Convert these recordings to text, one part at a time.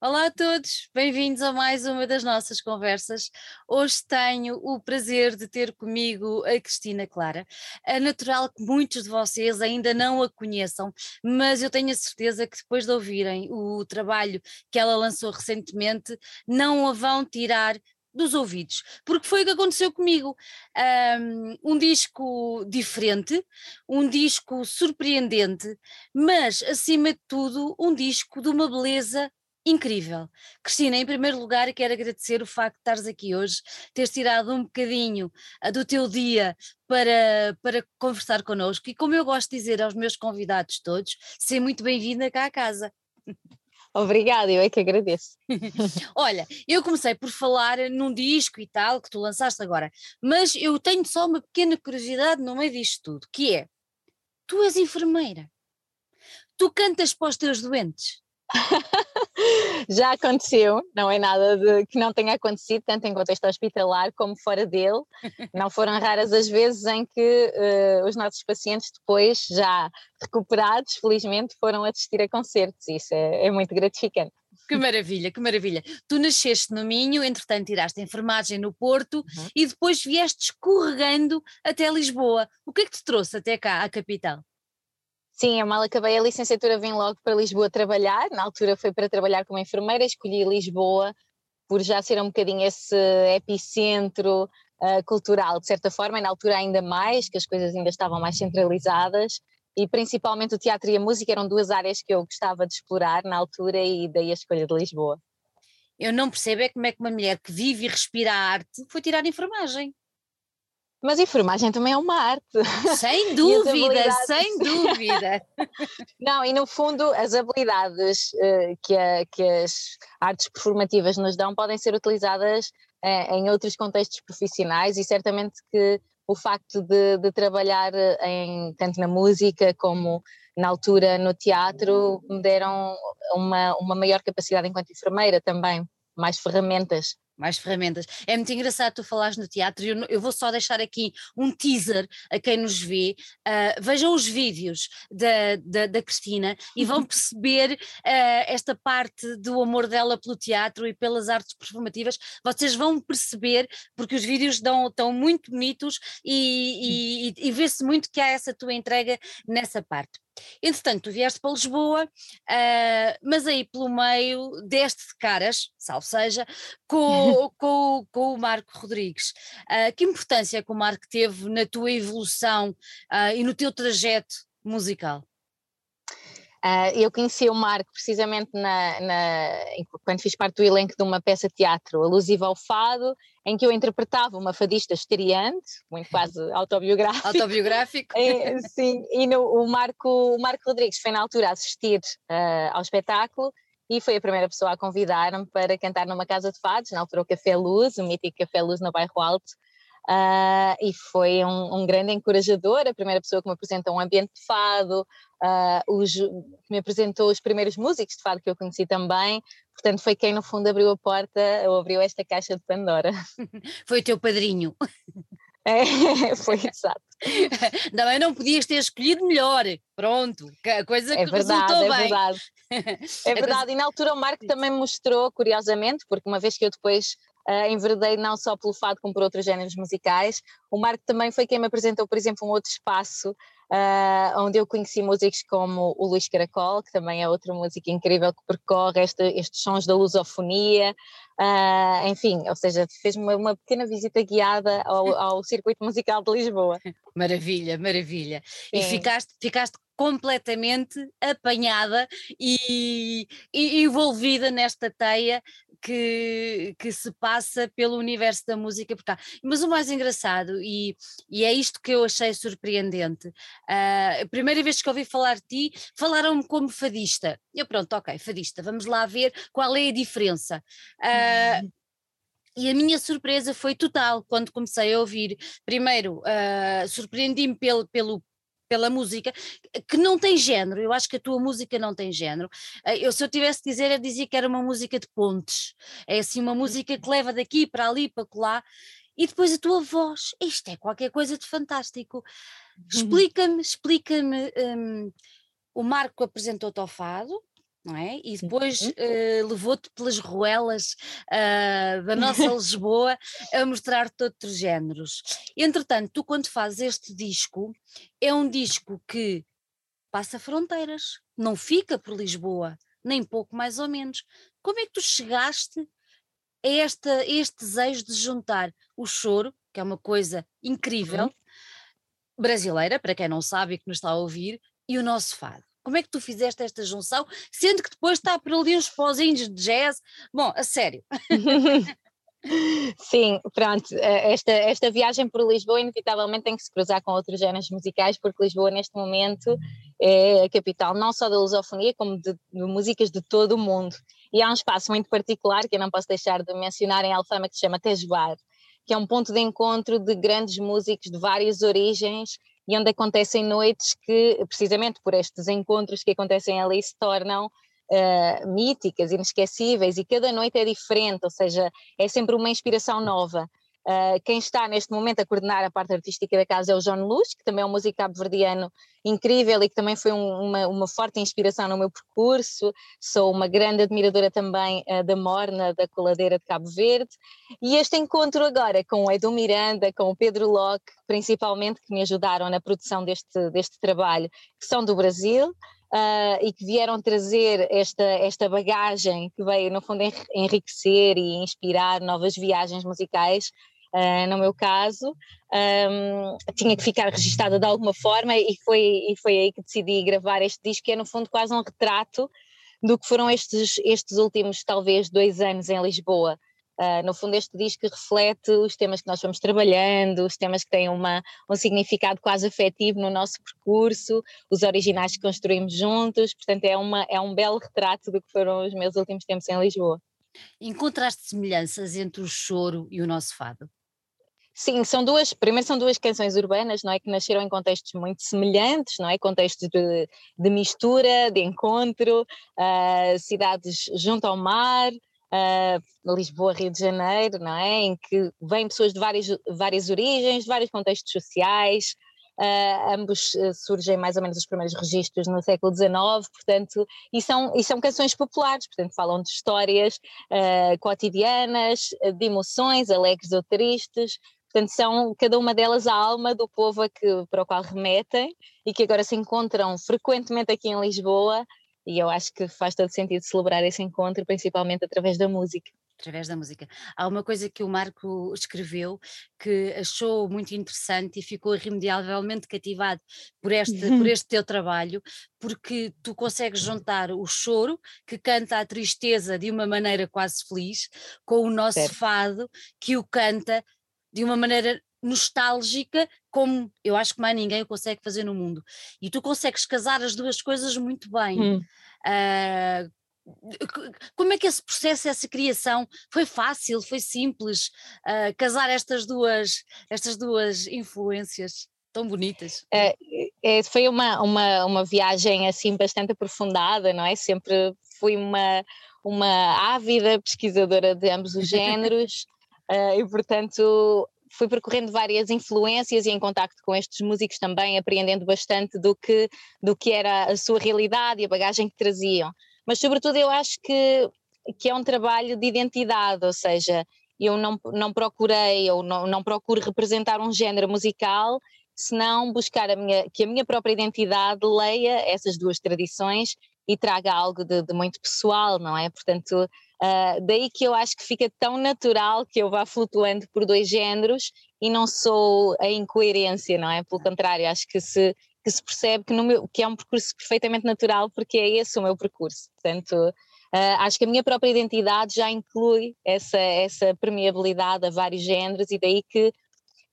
Olá a todos, bem-vindos a mais uma das nossas conversas. Hoje tenho o prazer de ter comigo a Cristina Clara. É natural que muitos de vocês ainda não a conheçam, mas eu tenho a certeza que depois de ouvirem o trabalho que ela lançou recentemente, não a vão tirar dos ouvidos, porque foi o que aconteceu comigo. Um, um, disco diferente, um disco surpreendente, mas acima de tudo, um disco de uma beleza incrível. Cristina, em primeiro lugar, quero agradecer o facto de estares aqui hoje, teres tirado um bocadinho uh, do teu dia para, para conversar connosco e, como eu gosto de dizer aos meus convidados todos, ser muito bem-vinda cá à casa. Obrigada, eu é que agradeço. Olha, eu comecei por falar num disco e tal, que tu lançaste agora, mas eu tenho só uma pequena curiosidade no meio disto tudo, que é, tu és enfermeira, tu cantas para os teus doentes? Já aconteceu, não é nada de, que não tenha acontecido, tanto em contexto hospitalar como fora dele. Não foram raras as vezes em que uh, os nossos pacientes, depois, já recuperados, felizmente, foram assistir a concertos. Isso é, é muito gratificante. Que maravilha, que maravilha. Tu nasceste no Minho, entretanto tiraste enfermagem no Porto uhum. e depois vieste escorregando até Lisboa. O que é que te trouxe até cá, à capital? Sim, eu mal acabei a licenciatura, vim logo para Lisboa trabalhar. Na altura foi para trabalhar como enfermeira, escolhi Lisboa por já ser um bocadinho esse epicentro uh, cultural, de certa forma, e na altura ainda mais, que as coisas ainda estavam mais centralizadas, e principalmente o teatro e a música eram duas áreas que eu gostava de explorar na altura, e daí a escolha de Lisboa. Eu não percebo é como é que uma mulher que vive e respira a arte foi tirar enfermagem. Mas a enfermagem também é uma arte. Sem dúvida, sem dúvida. Não, e no fundo as habilidades uh, que, a, que, as artes performativas nos dão podem ser utilizadas uh, em outros contextos profissionais e certamente que o facto de, de, trabalhar em, tanto na música como na altura no teatro me deram uma, uma maior capacidade enquanto enfermeira também, mais ferramentas mais ferramentas. É muito engraçado tu falares no teatro, eu, eu vou só deixar aqui um teaser a quem nos vê, uh, vejam os vídeos da, da, da Cristina e vão perceber uh, esta parte do amor dela pelo teatro e pelas artes performativas, vocês vão perceber, porque os vídeos dão, estão muito bonitos e, e, e vê-se muito que há essa tua entrega nessa parte. Entretanto, tu vieste para Lisboa, uh, mas aí pelo meio deste de caras, salvo seja, com, com, com o Marco Rodrigues. Uh, que importância que o Marco teve na tua evolução uh, e no teu trajeto musical? Uh, eu conheci o Marco precisamente na, na, quando fiz parte do elenco de uma peça de teatro alusiva ao fado, em que eu interpretava uma fadista estreante, muito quase autobiográfico. Autobiográfico? é, sim, e no, o, Marco, o Marco Rodrigues foi na altura assistir uh, ao espetáculo e foi a primeira pessoa a convidar-me para cantar numa casa de fados, na altura o Café Luz, o mítico Café Luz no bairro Alto, Uh, e foi um, um, grande encorajador, a primeira pessoa que me apresentou um ambiente de fado, uh, os, que me apresentou os primeiros músicos de fado que eu conheci também, portanto foi quem no fundo abriu a porta ou abriu esta caixa de Pandora. Foi o teu padrinho. É, foi exato. Também não podias ter escolhido melhor, pronto, a coisa é que verdade, resultou é bem. Verdade. É verdade, e na altura o Marco também mostrou, curiosamente, porque uma vez que eu depois uh, enveredei não só pelo fado como por outros géneros musicais. O Marco também foi quem me apresentou, por exemplo, um outro espaço uh, onde eu conheci músicos como o Luís Caracol, que também é outra música incrível que percorre este, estes sons da lusofonia, uh, enfim, ou seja, fez uma, uma pequena visita guiada ao, ao, circuito musical de Lisboa. Maravilha, maravilha. Sim. E ficaste, ficaste completamente apanhada e, e, envolvida nesta teia que, que se passa pelo universo da música por cá. Mas o mais engraçado, e, e é isto que eu achei surpreendente, uh, a primeira vez que ouvi falar de ti, falaram-me como fadista. Eu, pronto, ok, fadista, vamos lá ver qual é a diferença. Uh, E a minha surpresa foi total quando comecei a ouvir. Primeiro, uh, surpreendi-me pelo, pelo pela música, que não tem género, eu acho que a tua música não tem género. Eh, eu, se eu tivesse de dizer, eu dizia que era uma música de pontes, é assim uma música que leva daqui para ali, para lá, e depois a tua voz, isto é qualquer coisa de fantástico. Explica-me, explica-me, um, o Marco apresentou-te ao fado, não é? E depois uh, levou-te pelas ruelas uh, da nossa Lisboa a mostrar-te outros géneros. Entretanto, tu quando fazes este disco, é um disco que passa fronteiras, não fica por Lisboa, nem pouco mais ou menos. Como é que tu chegaste a, esta, a este desejo de juntar o choro, que é uma coisa incrível, uhum. brasileira, para quem não sabe e que nos está a ouvir, e o nosso fado? Como é que tu fizeste esta junção, sendo que depois está por ali uns pozinhos de jazz? Bom, a sério. Sim, pronto, eh, esta, esta viagem por Lisboa inevitavelmente tem que se cruzar com outros géneros musicais, porque Lisboa neste momento é a capital não só da lusofonia, como de, de músicas de todo o mundo. E há um espaço muito particular que eu não posso deixar de mencionar em Alfama que se chama Tejoar, que é um ponto de encontro de grandes músicos de várias origens e onde acontecem noites que, precisamente por estes encontros que acontecem ali, se tornam uh, míticas, inesquecíveis, e cada noite é diferente, ou seja, é sempre uma inspiração nova. Uh, quem está neste momento a coordenar a parte artística da casa é o João Luz, que também é um músico cabo-verdiano incrível e que também foi um, uma, uma, forte inspiração no meu percurso. Sou uma grande admiradora também uh, da Morna, da Coladeira de Cabo Verde. E este encontro agora com o Edu Miranda, com o Pedro Locke, principalmente, que me ajudaram na produção deste, deste trabalho, que são do Brasil. Uh, e que vieram trazer esta, esta bagagem que veio, no fundo, enriquecer e inspirar novas viagens musicais Uh, no meu caso, um, tinha que ficar registada de alguma forma e foi, e foi aí que decidi gravar este disco, que é no fundo quase um retrato do que foram estes, estes últimos, talvez, dois anos em Lisboa. Uh, no fundo, este disco reflete os temas que nós fomos trabalhando, os temas que têm uma, um significado quase afetivo no nosso percurso, os originais que construímos juntos, portanto, é, uma, é um belo retrato do que foram os meus últimos tempos em Lisboa. Encontraste semelhanças entre o choro e o nosso fado? Sim, são duas, primeiro são duas canções urbanas, não é, que nasceram em contextos muito semelhantes, não é, contextos de, de mistura, de encontro, uh, cidades junto ao mar, uh, Lisboa, Rio de Janeiro, não é, em que vêm pessoas de várias, várias origens, de vários contextos sociais, Uh, ambos uh, surgem mais ou menos os primeiros registros no século XIX, portanto, e são, e são canções populares, portanto, falam de histórias uh, cotidianas, de emoções, alegres ou tristes, Portanto, são cada uma delas a alma do povo que, para o qual remetem e que agora se encontram frequentemente aqui em Lisboa. E eu acho que faz todo sentido celebrar esse encontro, principalmente através da música através da música. Há uma coisa que o Marco escreveu que achou muito interessante e ficou irremediavelmente cativado por este, por este teu trabalho, porque tu consegues juntar o choro, que canta a tristeza de uma maneira quase feliz, com o nosso certo. fado, que o canta de uma maneira nostálgica, como eu acho que mais ninguém o consegue fazer no mundo. E tu consegues casar as duas coisas muito bem. Hum. Uh, como é que esse processo, essa criação, foi fácil, foi simples, uh, casar estas duas, estas duas influências tão bonitas? É, é, foi uma, uma, uma viagem assim bastante aprofundada, não é? Sempre fui uma, uma ávida pesquisadora de ambos os géneros. Uh, e portanto fui percorrendo várias influências e em contacto com estes músicos também, apreendendo bastante do que, do que era a sua realidade e a bagagem que traziam. Mas sobretudo eu acho que, que é um trabalho de identidade, ou seja, eu não, não procurei ou não, não procuro representar um género musical, senão buscar a minha, que a minha própria identidade leia essas duas tradições e traga algo de, de muito pessoal, não é? Portanto, Uh, daí que eu acho que fica tão natural que eu vá flutuando por dois géneros e não sou a incoerência, não é? Pelo contrário, acho que se, que se percebe que, meu, que é um percurso perfeitamente natural porque é esse o meu percurso. Portanto, uh, acho que a minha própria identidade já inclui essa, essa permeabilidade a vários géneros e daí que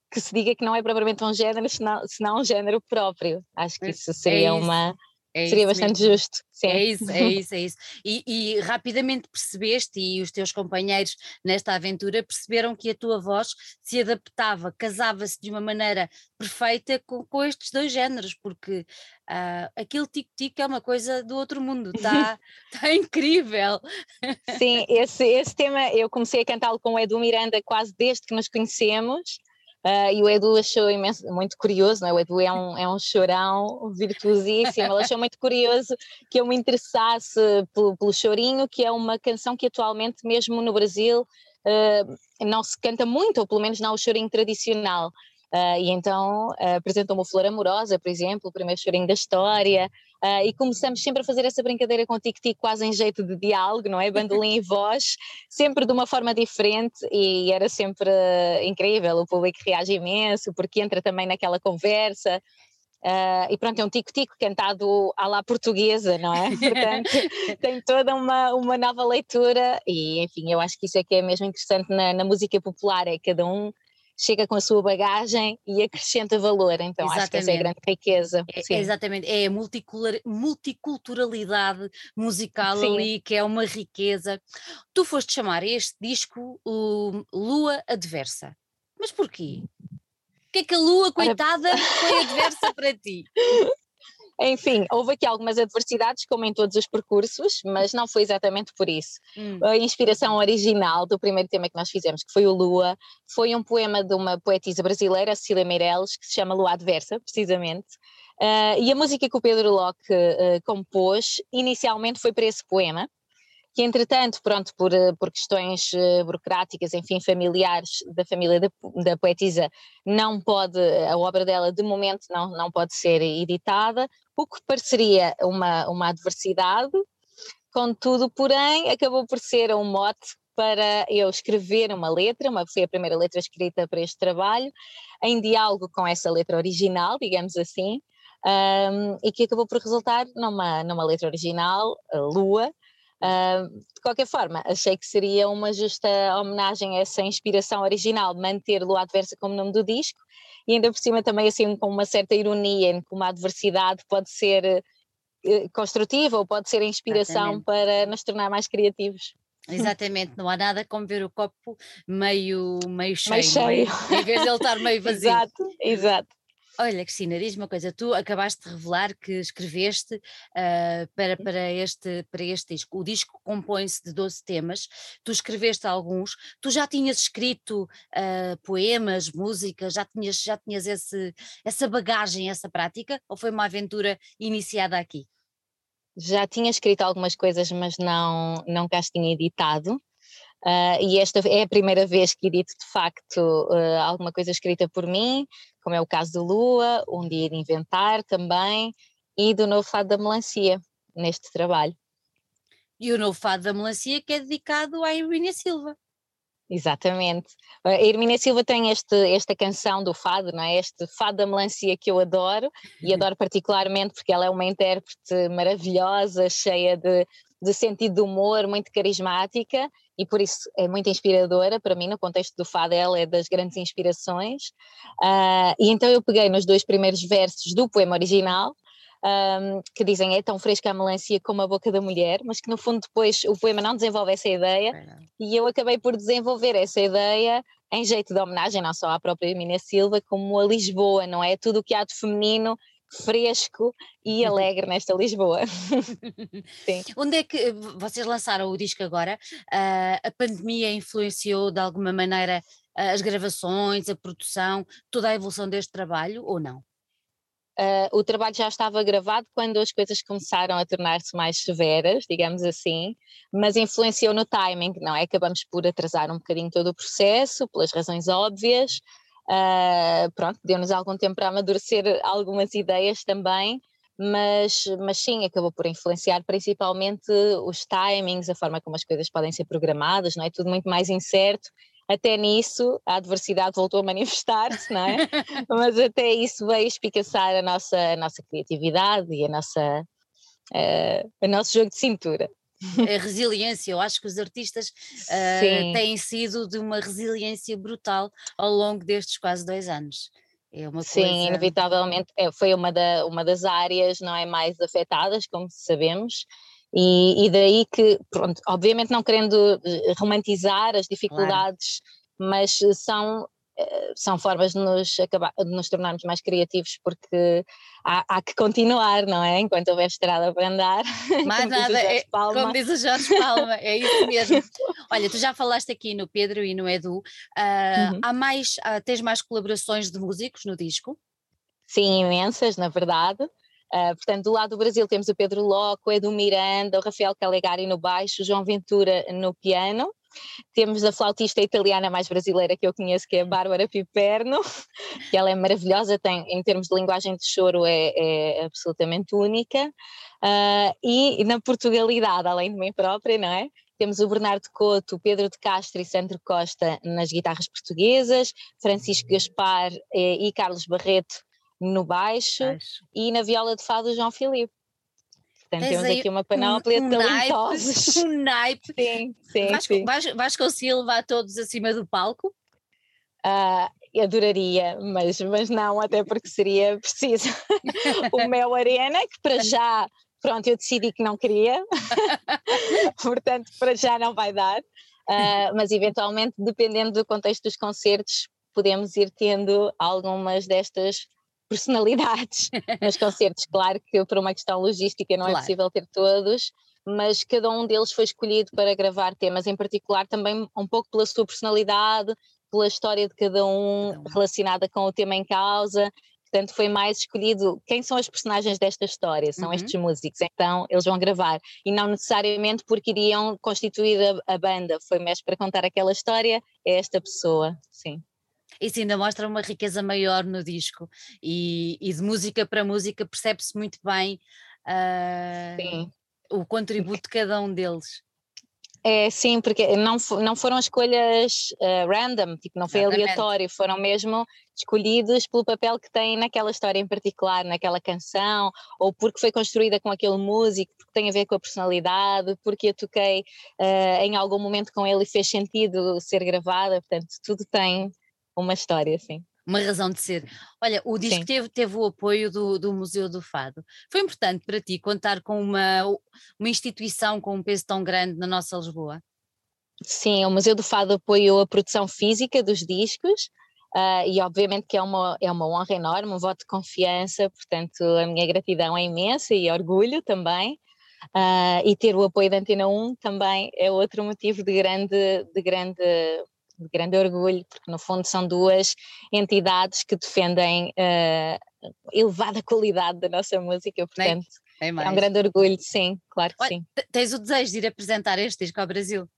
que se diga que não é propriamente um género, senão, senão um género próprio. Acho que isso seria é isso. uma, é Seria bastante mesmo. justo. Sim. É isso, é isso, é isso. E, e, rapidamente percebeste, e os teus companheiros nesta aventura perceberam que a tua voz se adaptava, casava-se de uma maneira perfeita com, com estes dois géneros, porque uh, aquele tico-tico é uma coisa do outro mundo, está tá incrível. Sim, esse, esse tema eu comecei a cantá-lo com o Edu Miranda quase desde que nos conhecemos. Uh, e o Edu achou imenso, muito curioso, não é? o Edu é um, é um chorão virtuosíssimo, ele achou muito curioso que eu me interessasse pelo, pelo chorinho, que é uma canção que atualmente mesmo no Brasil uh, não se canta muito, ou pelo menos não o chorinho tradicional. Uh, e então uh, apresentou-me o Flor Amorosa, por exemplo, o primeiro chorinho da história, uh, e começamos sempre a fazer essa brincadeira com o tic-tic quase em jeito de diálogo, não é? Bandolim e voz, sempre de uma forma diferente e era sempre incrível, o público reage imenso porque entra também naquela conversa. Uh, e pronto, é um tico-tico cantado à la portuguesa, não é? Portanto, tem toda uma, uma nova leitura e, enfim, eu acho que isso é que é mesmo interessante na, na música popular, é cada um chega com a sua bagagem e acrescenta valor. Então exatamente. acho que essa é a grande riqueza. É, exatamente, é a multiculturalidade musical Sim. ali que é uma riqueza. Tu foste chamar este disco o Lua Adversa. Mas porquê? que é que a Lua, coitada, Ora... foi adversa para ti? Enfim, houve aqui algumas adversidades, como em todos os percursos, mas não foi exatamente por isso. Hum. A inspiração original do primeiro tema que nós fizemos, que foi o Lua, foi um poema de uma poetisa brasileira, Cecília Meirelles, que se chama Lua Adversa, precisamente. Uh, e a música que o Pedro Locke uh, compôs, inicialmente foi para esse poema, que entretanto, pronto, por, eh, por questões uh, burocráticas, enfim, familiares da família da, da, poetisa, não pode, a obra dela de momento não, não pode ser editada, o que pareceria uma, uma adversidade, contudo, porém, acabou por ser um mote para eu escrever uma letra, uma, foi a primeira letra escrita para este trabalho, em diálogo com essa letra original, digamos assim, um, e que acabou por resultar numa, numa letra original, Lua, Uh, de qualquer forma, achei que seria uma justa homenagem a essa inspiração original, manter Lua Adversa como nome do disco, e ainda por cima também assim com uma certa ironia, em que uma adversidade pode ser uh, construtiva ou pode ser inspiração Exatamente. para nos tornar mais criativos. Exatamente, não há nada como ver o copo meio, meio cheio, meio cheio. É? em vez de ele estar meio vazio. exato, exato. Olha, Cristina, diz-me uma coisa, tu acabaste de revelar que escreveste uh, para, para, este, para este disco. O disco compõe-se de 12 temas, tu escreveste alguns, tu já tinhas escrito uh, poemas, músicas, já tinhas, já tinhas esse, essa bagagem, essa prática, ou foi uma aventura iniciada aqui? Já tinha escrito algumas coisas, mas não, não cá as tinha editado. Uh, e esta é a primeira vez que edito de facto uh, alguma coisa escrita por mim, como é o caso do Lua, Um Dia de Inventar também, e do Novo Fado da Melancia, neste trabalho. E o Novo Fado da Melancia que é dedicado à Irmínia Silva. Exatamente. A Irmínia Silva tem este, esta canção do fado, não é? Este fado da melancia que eu adoro e adoro particularmente porque ela é uma intérprete maravilhosa, cheia de, de sentido de humor, muito carismática e por isso é muito inspiradora para mim no contexto do fado, ela é das grandes inspirações. Uh, e então eu peguei nos dois primeiros versos do poema original, um, que dizem é tão fresca a melancia como a boca da mulher, mas que no fundo depois o poema não desenvolve essa ideia é. e eu acabei por desenvolver essa ideia em jeito de homenagem não só à própria Mina Silva, como a Lisboa, não é? Tudo o que há de feminino fresco e alegre nesta Lisboa. Sim. Onde é que vocês lançaram o disco agora? Uh, a pandemia influenciou de alguma maneira uh, as gravações, a produção, toda a evolução deste trabalho ou não? Uh, o trabalho já estava gravado quando as coisas começaram a tornar-se mais severas, digamos assim, mas influenciou no timing, não é? Acabamos por atrasar um bocadinho todo o processo, pelas razões óbvias, Uh, pronto, deu-nos algum tempo para amadurecer algumas ideias também, mas, mas sim, acabou por influenciar principalmente os timings, a forma como as coisas podem ser programadas, não é? Tudo muito mais incerto. Até nisso a adversidade voltou a manifestar-se, não é? mas até isso veio espicaçar a nossa, a nossa criatividade e a nossa, uh, o nosso jogo de cintura a resiliência. Eu acho que os artistas uh, têm sido de uma resiliência brutal ao longo destes quase dois anos. É uma Sim, coisa... inevitavelmente é, foi uma, da, uma das áreas não é mais afetadas, como sabemos, e, e daí que, pronto, obviamente não querendo eh, romantizar as dificuldades, claro. mas são são formas de nos, acabar, de nos tornarmos mais criativos porque há, há, que continuar, não é? Enquanto houver estrada para andar. Mais nada, é, como diz o Jorge Palma, é isso mesmo. Olha, tu já falaste aqui no Pedro e no Edu, uh, uhum. há mais, uh, tens mais colaborações de músicos no disco? Sim, imensas, na verdade. Uh, portanto, do lado do Brasil temos o Pedro Loco, o Edu Miranda, o Rafael Calegari no baixo, o João Ventura no piano. Temos a flautista italiana mais brasileira que eu conheço, que é a Bárbara Piperno, que ela é maravilhosa, tem, em termos de linguagem de choro, é, é absolutamente única. Uh, e na Portugalidade, além de mim própria, não é? Temos o Bernardo Couto, Pedro de Castro e Sandro Costa nas guitarras portuguesas, Francisco Gaspar eh, e Carlos Barreto no baixo, baixo, e na viola de fado João Filipe. Portanto, temos aqui uma panóplia um, um de talentosos. Naipe, um naipe. Sim, sim, vais, sim. Vais, vais conseguir levar todos acima do palco? Uh, adoraria, mas, mas não, até porque seria preciso o Mel Arena, que para já, pronto, eu decidi que não queria, portanto, para já não vai dar, uh, mas eventualmente, dependendo do contexto dos concertos, podemos ir tendo algumas destas personalidades nos concertos. Claro que por uma questão logística não é claro. é possível ter todos, mas cada um deles foi escolhido para gravar temas em particular, também um pouco pela sua personalidade, pela história de cada um, relacionada com o tema em causa. Portanto, foi mais escolhido quem são as personagens desta história, são uhum. estes músicos, então eles vão gravar. E não necessariamente porque iriam constituir a, a banda, foi mais para contar aquela história, é esta pessoa, sim. Isso ainda mostra uma riqueza maior no disco e, e de música para música percebe-se muito bem uh, o contributo de cada um deles. É, sim, porque não, não foram escolhas uh, random, tipo, não foi Exatamente. aleatório, foram mesmo escolhidos pelo papel que têm naquela história em particular, naquela canção, ou porque foi construída com aquele músico, porque tem a ver com a personalidade, porque eu toquei uh, em algum momento com ele e fez sentido ser gravada, portanto, tudo tem uma história, sim. Uma razão de ser. Olha, o disco teve, teve o apoio do, do Museu do Fado. Foi importante para ti contar com uma, uma instituição com um peso tão grande na nossa Lisboa? Sim, o Museu do Fado apoiou a produção física dos discos, Uh, e obviamente que é uma, é uma honra enorme, um voto de confiança, portanto a minha gratidão é imensa e orgulho também. Uh, e ter o apoio da Antena 1 também é outro motivo de grande, de grande de grande orgulho, porque no fundo são duas entidades que defendem uh, elevada qualidade da nossa música, portanto é, é um grande orgulho, sim, claro que Olha, sim. Tens o desejo de ir apresentar este disco ao Brasil?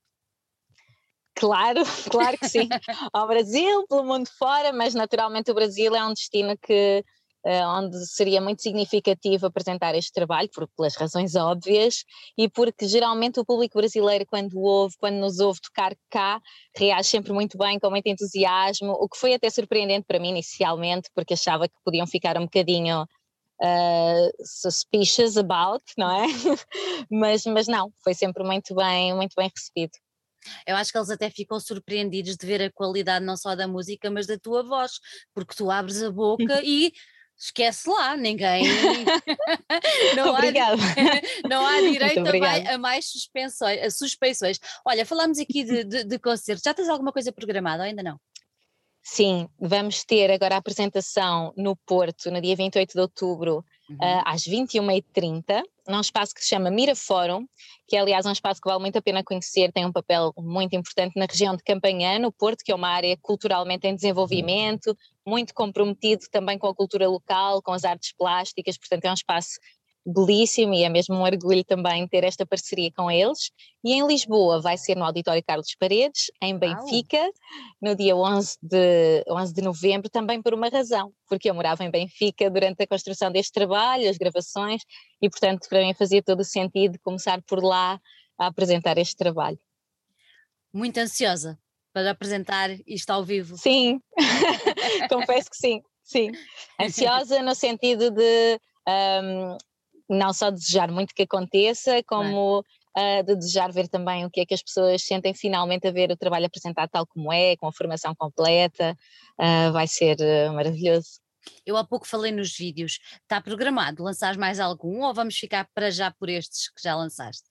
Claro, claro que sim. ao Brasil, pelo mundo fora, mas naturalmente o Brasil é um destino que onde seria muito significativo apresentar este trabalho, por, pelas razões óbvias, e porque geralmente o público brasileiro, quando ouve, quando nos ouve tocar cá, reage sempre muito bem, com muito entusiasmo, o que foi até surpreendente para mim inicialmente, porque achava que podiam ficar um bocadinho Uh, suspicious about, não é? mas, mas não, foi sempre muito bem, muito bem recebido. Eu acho que eles até ficam surpreendidos de ver a qualidade não só da música, mas da tua voz, porque tu abres a boca e esquece lá, ninguém. não. Há, não há direito a mais, a mais, suspensões, a suspeições. Olha, falámos aqui de, de, de concertos. Já tens alguma coisa programada ou ainda não? Sim, vamos ter agora a apresentação no Porto, no dia 28 de outubro, uhum. uh, às 21h30, num espaço que se chama Mira Fórum, que é aliás um espaço que vale muito a pena conhecer, tem um papel muito importante na região de Campanhã, no Porto, que é uma área culturalmente em desenvolvimento, muito comprometido também com a cultura local, com as artes plásticas, portanto é um espaço belíssimo e é mesmo um orgulho também ter esta parceria com eles. E em Lisboa vai ser no Auditório Carlos Paredes, em Benfica, Uau. no dia 11 de, 11 de novembro, também por uma razão, porque eu morava em Benfica durante a construção deste trabalho, as gravações, e portanto para mim fazia todo o sentido começar por lá a apresentar este trabalho. Muito ansiosa para apresentar isto ao vivo. Sim, confesso que sim, sim. Ansiosa no sentido de um, não só desejar muito que aconteça, como uh, de desejar ver também o que é que as pessoas sentem finalmente a ver o trabalho apresentado tal como é, com a formação completa, uh, vai ser uh, maravilhoso. Eu há pouco falei nos vídeos, está programado lançar mais algum ou vamos ficar para já por estes que já lançaste?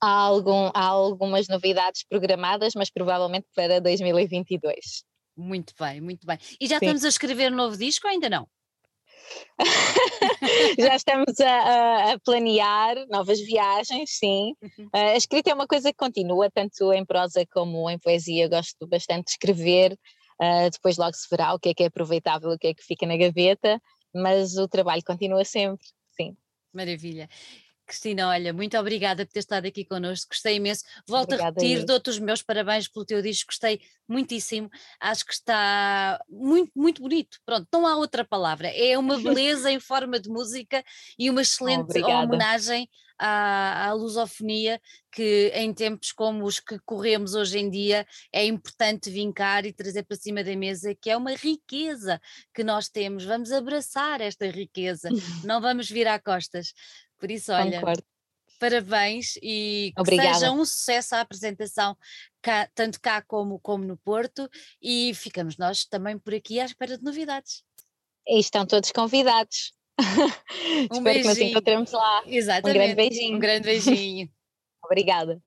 Há, algum, há algumas novidades programadas, mas provavelmente para 2022. Muito bem, muito bem. E já Sim. estamos a escrever um novo disco ou ainda não? já estamos a, a, planear novas viagens, sim. Uhum. A escrita é uma coisa que continua, tanto em prosa como em poesia. Gosto bastante de escrever. Uh, depois logo se verá o que é que é aproveitável, o que é que fica na gaveta, mas o trabalho continua sempre, sim. Maravilha. Cristina, olha, muito obrigada por ter estado aqui connosco, gostei imenso. Volto obrigada a repetir, dou-te os meus parabéns pelo teu disco, gostei muitíssimo, acho que está muito, muito bonito. Pronto, não há outra palavra, é uma beleza em forma de música e uma excelente homenagem à, à lusofonia que em tempos como os que corremos hoje em dia é importante vincar e trazer para cima da mesa, que é uma riqueza que nós temos. Vamos abraçar esta riqueza, não vamos virar costas. Por isso, olha, Concordo. parabéns e que Obrigada. seja um sucesso a apresentação, cá, tanto cá como, como no Porto, e ficamos nós também por aqui à espera de novidades. E estão todos convidados. Um Espero beijinho. que nos encontremos lá. Exatamente. Um grande beijinho. Um grande beijinho. Obrigada.